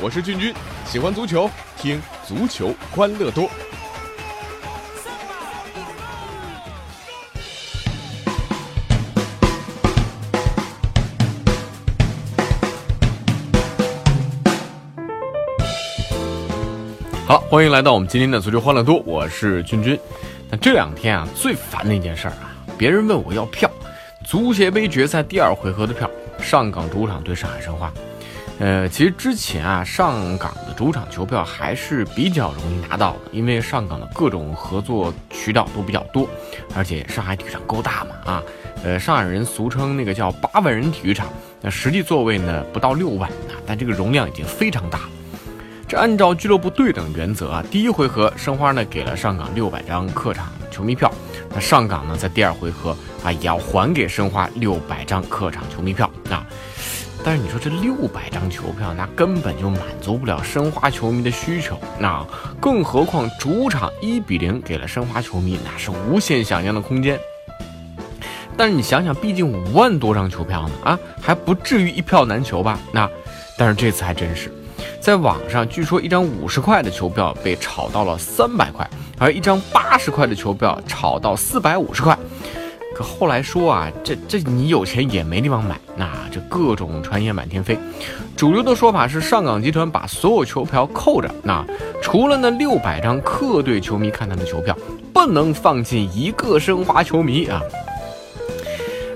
我是俊君，喜欢足球，听足球欢乐多。好，欢迎来到我们今天的足球欢乐多，我是俊君。那这两天啊，最烦的一件事儿啊，别人问我要票，足协杯决赛第二回合的票，上港主场对上海申花。呃，其实之前啊，上港的主场球票还是比较容易拿到的，因为上港的各种合作渠道都比较多，而且上海体育场够大嘛啊，呃，上海人俗称那个叫八万人体育场，那实际座位呢不到六万啊，但这个容量已经非常大了。这按照俱乐部对等原则啊，第一回合申花呢给了上港六百张客场球迷票，上港呢在第二回合啊也要还给申花六百张客场球迷票啊。但是你说这六百张球票，那根本就满足不了申花球迷的需求，那更何况主场一比零给了申花球迷，那是无限想象的空间。但是你想想，毕竟五万多张球票呢啊，还不至于一票难求吧？那但是这次还真是。在网上，据说一张五十块的球票被炒到了三百块，而一张八十块的球票炒到四百五十块。可后来说啊，这这你有钱也没地方买，那这各种传言满天飞。主流的说法是上港集团把所有球票扣着，那除了那六百张客队球迷看他的球票，不能放进一个申花球迷啊。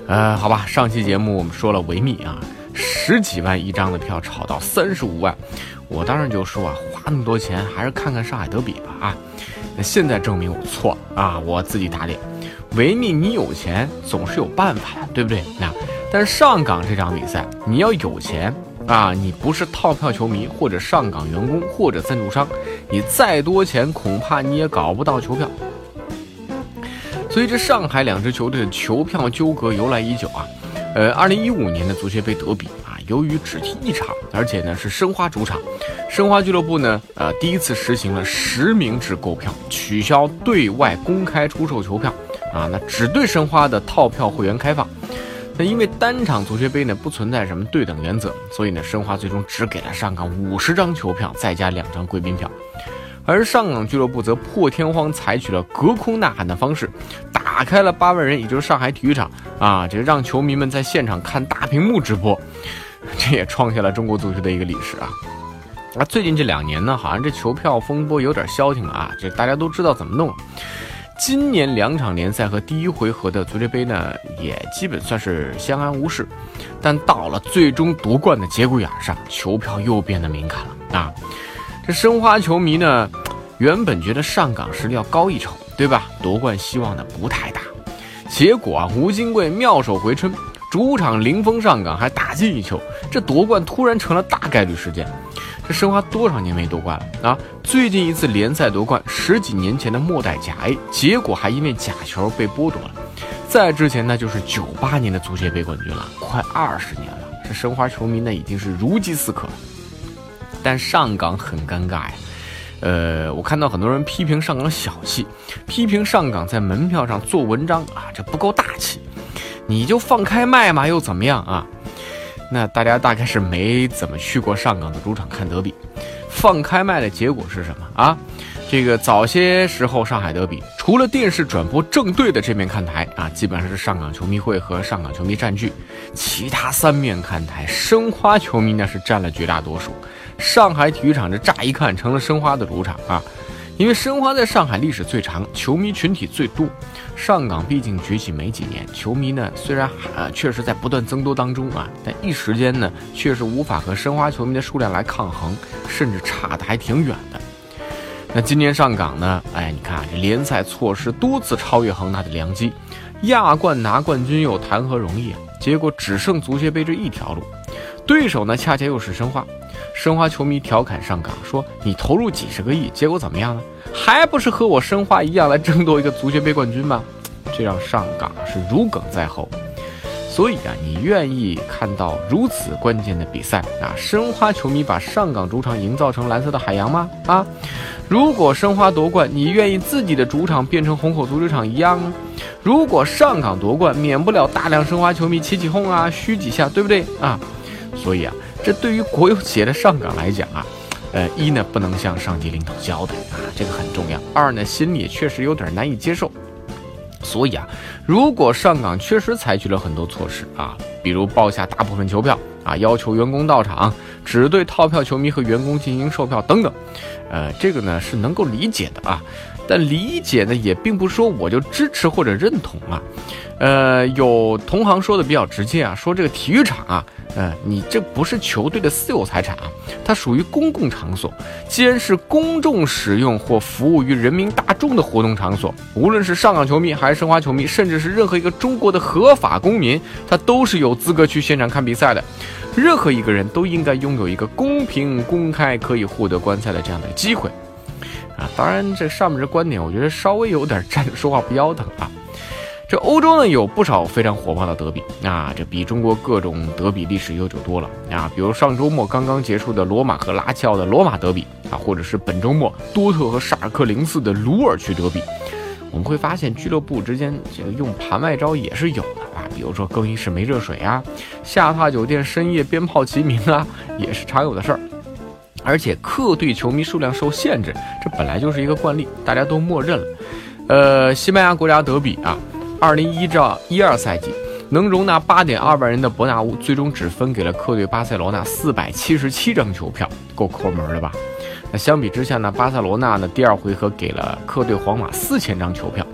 呃，好吧，上期节目我们说了维密啊，十几万一张的票炒到三十五万。我当时就说啊，花那么多钱还是看看上海德比吧啊！那现在证明我错了啊，我自己打脸。维密，你有钱总是有办法的，对不对？那但是上港这场比赛，你要有钱啊，你不是套票球迷或者上港员工或者赞助商，你再多钱恐怕你也搞不到球票。所以这上海两支球队的球票纠葛由来已久啊。呃，二零一五年的足协杯德比。由于只踢一场，而且呢是申花主场，申花俱乐部呢，呃，第一次实行了实名制购票，取消对外公开出售球票，啊，那只对申花的套票会员开放。那因为单场足协杯呢不存在什么对等原则，所以呢申花最终只给了上港五十张球票，再加两张贵宾票，而上港俱乐部则破天荒采取了隔空呐喊的方式，打开了八万人，也就是上海体育场啊，这让球迷们在现场看大屏幕直播。这也创下了中国足球的一个历史啊！那最近这两年呢，好像这球票风波有点消停了啊，这大家都知道怎么弄。今年两场联赛和第一回合的足协杯呢，也基本算是相安无事。但到了最终夺冠的节骨眼上，球票又变得敏感了啊！这申花球迷呢，原本觉得上港实力要高一筹，对吧？夺冠希望呢不太大。结果啊，吴金贵妙手回春。主场零封上港还打进一球，这夺冠突然成了大概率事件。这申花多少年没夺冠了啊？最近一次联赛夺冠，十几年前的末代甲 A，结果还因为假球被剥夺了。再之前那就是九八年的足协杯冠军了，快二十年了。这申花球迷那已经是如饥似渴。但上港很尴尬呀，呃，我看到很多人批评上港小气，批评上港在门票上做文章啊，这不够大气。你就放开卖嘛，又怎么样啊？那大家大概是没怎么去过上港的主场看德比，放开卖的结果是什么啊？这个早些时候上海德比，除了电视转播正对的这面看台啊，基本上是上港球迷会和上港球迷占据，其他三面看台，申花球迷那是占了绝大多数。上海体育场这乍一看成了申花的主场啊。因为申花在上海历史最长，球迷群体最多。上港毕竟崛起没几年，球迷呢虽然呃确实在不断增多当中啊，但一时间呢确实无法和申花球迷的数量来抗衡，甚至差的还挺远的。那今年上港呢，哎，你看联赛错失多次超越恒大的良机，亚冠拿冠军又谈何容易啊？结果只剩足协杯这一条路，对手呢恰恰又是申花。申花球迷调侃上港说：“你投入几十个亿，结果怎么样呢？还不是和我申花一样来争夺一个足协杯冠军吗？”这让上港是如鲠在喉。所以啊，你愿意看到如此关键的比赛啊？申花球迷把上港主场营造成蓝色的海洋吗？啊？如果申花夺冠，你愿意自己的主场变成虹口足球场一样？如果上港夺冠，免不了大量申花球迷起起哄啊，嘘几下，对不对啊？所以啊，这对于国有企业的上岗来讲啊，呃，一呢不能向上级领导交代啊，这个很重要；二呢，心里也确实有点难以接受。所以啊，如果上港确实采取了很多措施啊，比如报下大部分球票啊，要求员工到场，只对套票球迷和员工进行售票等等，呃，这个呢是能够理解的啊。但理解呢，也并不说我就支持或者认同啊。呃，有同行说的比较直接啊，说这个体育场啊，呃，你这不是球队的私有财产啊，它属于公共场所。既然是公众使用或服务于人民大众的活动场所，无论是上港球迷还是申花球迷，甚至是任何一个中国的合法公民，他都是有资格去现场看比赛的。任何一个人都应该拥有一个公平、公开、可以获得观赛的这样的机会。啊，当然，这上面这观点，我觉得稍微有点站着说话不腰疼啊。这欧洲呢，有不少非常火爆的德比啊，这比中国各种德比历史悠久多了啊。比如上周末刚刚结束的罗马和拉齐奥的罗马德比啊，或者是本周末多特和沙尔克零四的鲁尔区德比，我们会发现俱乐部之间这个用盘外招也是有的啊。比如说更衣室没热水啊，下榻酒店深夜鞭炮齐鸣啊，也是常有的事儿。而且客队球迷数量受限制，这本来就是一个惯例，大家都默认了。呃，西班牙国家德比啊，二零一至一二赛季能容纳八点二万人的伯纳乌，最终只分给了客队巴塞罗那四百七十七张球票，够抠门了吧？那相比之下呢，巴塞罗那呢第二回合给了客队皇马四千张球票，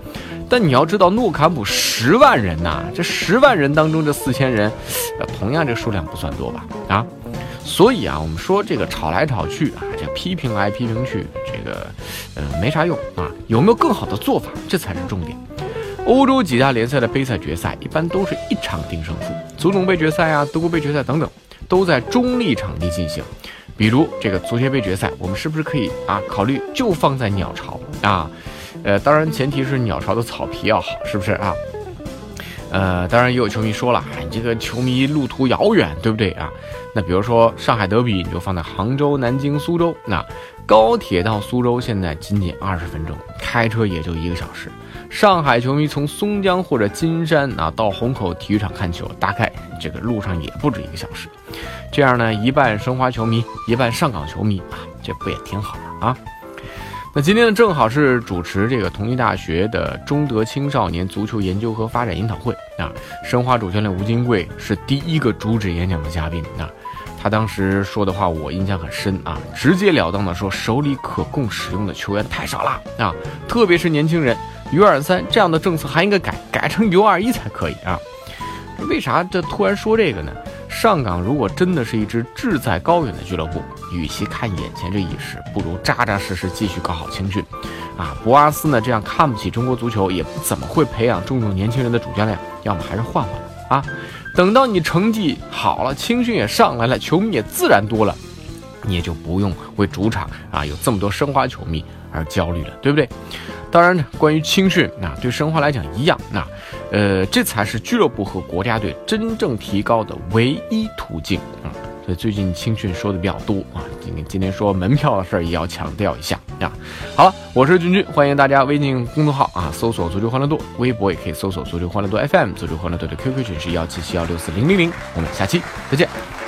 但你要知道，诺坎普十万人呐，这十万人当中这四千人，同样这数量不算多吧？啊？所以啊，我们说这个吵来吵去啊，这批评来批评去，这个呃没啥用啊。有没有更好的做法？这才是重点。欧洲几大联赛的杯赛决赛一般都是一场定胜负，足总杯决赛啊、德国杯决赛等等，都在中立场地进行。比如这个足协杯决赛，我们是不是可以啊考虑就放在鸟巢啊？呃，当然前提是鸟巢的草皮要好，是不是啊？呃，当然也有球迷说了，你这个球迷路途遥远，对不对啊？那比如说上海德比，你就放在杭州、南京、苏州。那高铁到苏州现在仅仅二十分钟，开车也就一个小时。上海球迷从松江或者金山啊到虹口体育场看球，大概这个路上也不止一个小时。这样呢，一半申花球迷，一半上港球迷啊，这不也挺好的啊？那今天呢，正好是主持这个同济大学的中德青少年足球研究和发展研讨会啊。申花主教练吴金贵是第一个主旨演讲的嘉宾啊。他当时说的话我印象很深啊，直截了当的说手里可供使用的球员太少了啊，特别是年轻人，U 二三这样的政策还应该改，改成 U 二一才可以啊。为啥这突然说这个呢？上港如果真的是一支志在高远的俱乐部，与其看眼前这一时，不如扎扎实实继续搞好青训。啊，博阿斯呢这样看不起中国足球，也不怎么会培养重用年轻人的主教练，要么还是换换。啊，等到你成绩好了，青训也上来了，球迷也自然多了，你也就不用为主场啊有这么多申花球迷而焦虑了，对不对？当然呢，关于青训，那对申花来讲一样，那，呃，这才是俱乐部和国家队真正提高的唯一途径啊。所以最近青训说的比较多啊，今天今天说门票的事儿也要强调一下呀。好了，我是君君，欢迎大家微信公众号啊搜索“足球欢乐多”，微博也可以搜索“足球欢乐多 FM”，足球欢乐多的 QQ 群是幺七七幺六四零零零。我们下期再见。